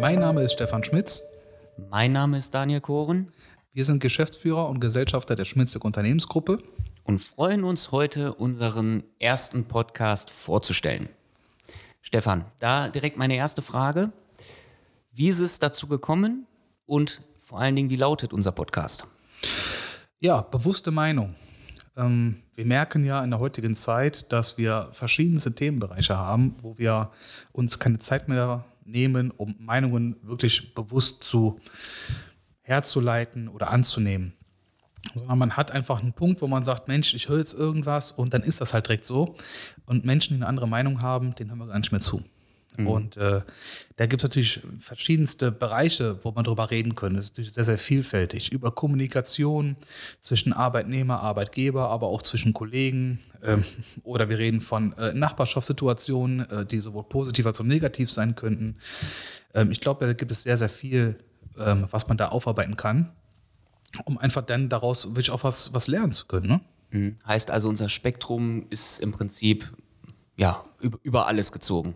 Mein Name ist Stefan Schmitz. Mein Name ist Daniel Koren. Wir sind Geschäftsführer und Gesellschafter der Schmitzig Unternehmensgruppe und freuen uns heute, unseren ersten Podcast vorzustellen. Stefan, da direkt meine erste Frage. Wie ist es dazu gekommen und vor allen Dingen, wie lautet unser Podcast? Ja, bewusste Meinung. Ähm, wir merken ja in der heutigen Zeit, dass wir verschiedenste Themenbereiche haben, wo wir uns keine Zeit mehr nehmen, um Meinungen wirklich bewusst zu herzuleiten oder anzunehmen. Sondern man hat einfach einen Punkt, wo man sagt, Mensch, ich höre jetzt irgendwas und dann ist das halt direkt so. Und Menschen, die eine andere Meinung haben, den hören wir gar nicht mehr zu. Mhm. Und äh, da gibt es natürlich verschiedenste Bereiche, wo man drüber reden können. Das ist natürlich sehr, sehr vielfältig. Über Kommunikation zwischen Arbeitnehmer, Arbeitgeber, aber auch zwischen Kollegen. Ähm, oder wir reden von äh, Nachbarschaftssituationen, äh, die sowohl positiv als auch negativ sein könnten. Ähm, ich glaube, da gibt es sehr, sehr viel, ähm, was man da aufarbeiten kann, um einfach dann daraus wirklich auch was, was lernen zu können. Ne? Mhm. Heißt also, unser Spektrum ist im Prinzip ja, über, über alles gezogen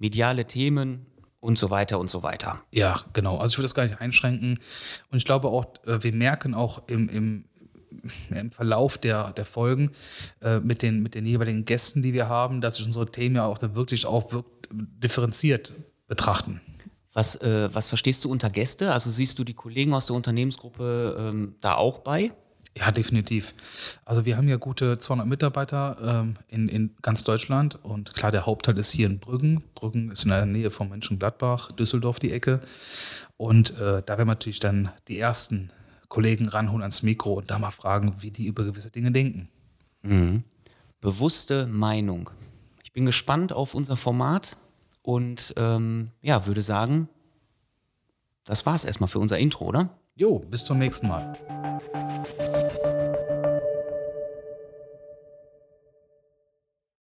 mediale Themen und so weiter und so weiter. Ja, genau. Also ich würde das gar nicht einschränken. Und ich glaube auch, äh, wir merken auch im, im, im Verlauf der, der Folgen äh, mit, den, mit den jeweiligen Gästen, die wir haben, dass sich unsere Themen ja auch dann wirklich auch wirkt, differenziert betrachten. Was, äh, was verstehst du unter Gäste? Also siehst du die Kollegen aus der Unternehmensgruppe ähm, da auch bei? Ja, definitiv. Also wir haben ja gute 200 Mitarbeiter ähm, in, in ganz Deutschland und klar, der Hauptteil ist hier in Brüggen. Brüggen ist in der Nähe von Mönchengladbach, Düsseldorf die Ecke. Und äh, da werden wir natürlich dann die ersten Kollegen ranholen ans Mikro und da mal fragen, wie die über gewisse Dinge denken. Mhm. Bewusste Meinung. Ich bin gespannt auf unser Format und ähm, ja, würde sagen, das war's erstmal für unser Intro, oder? Jo, bis zum nächsten Mal.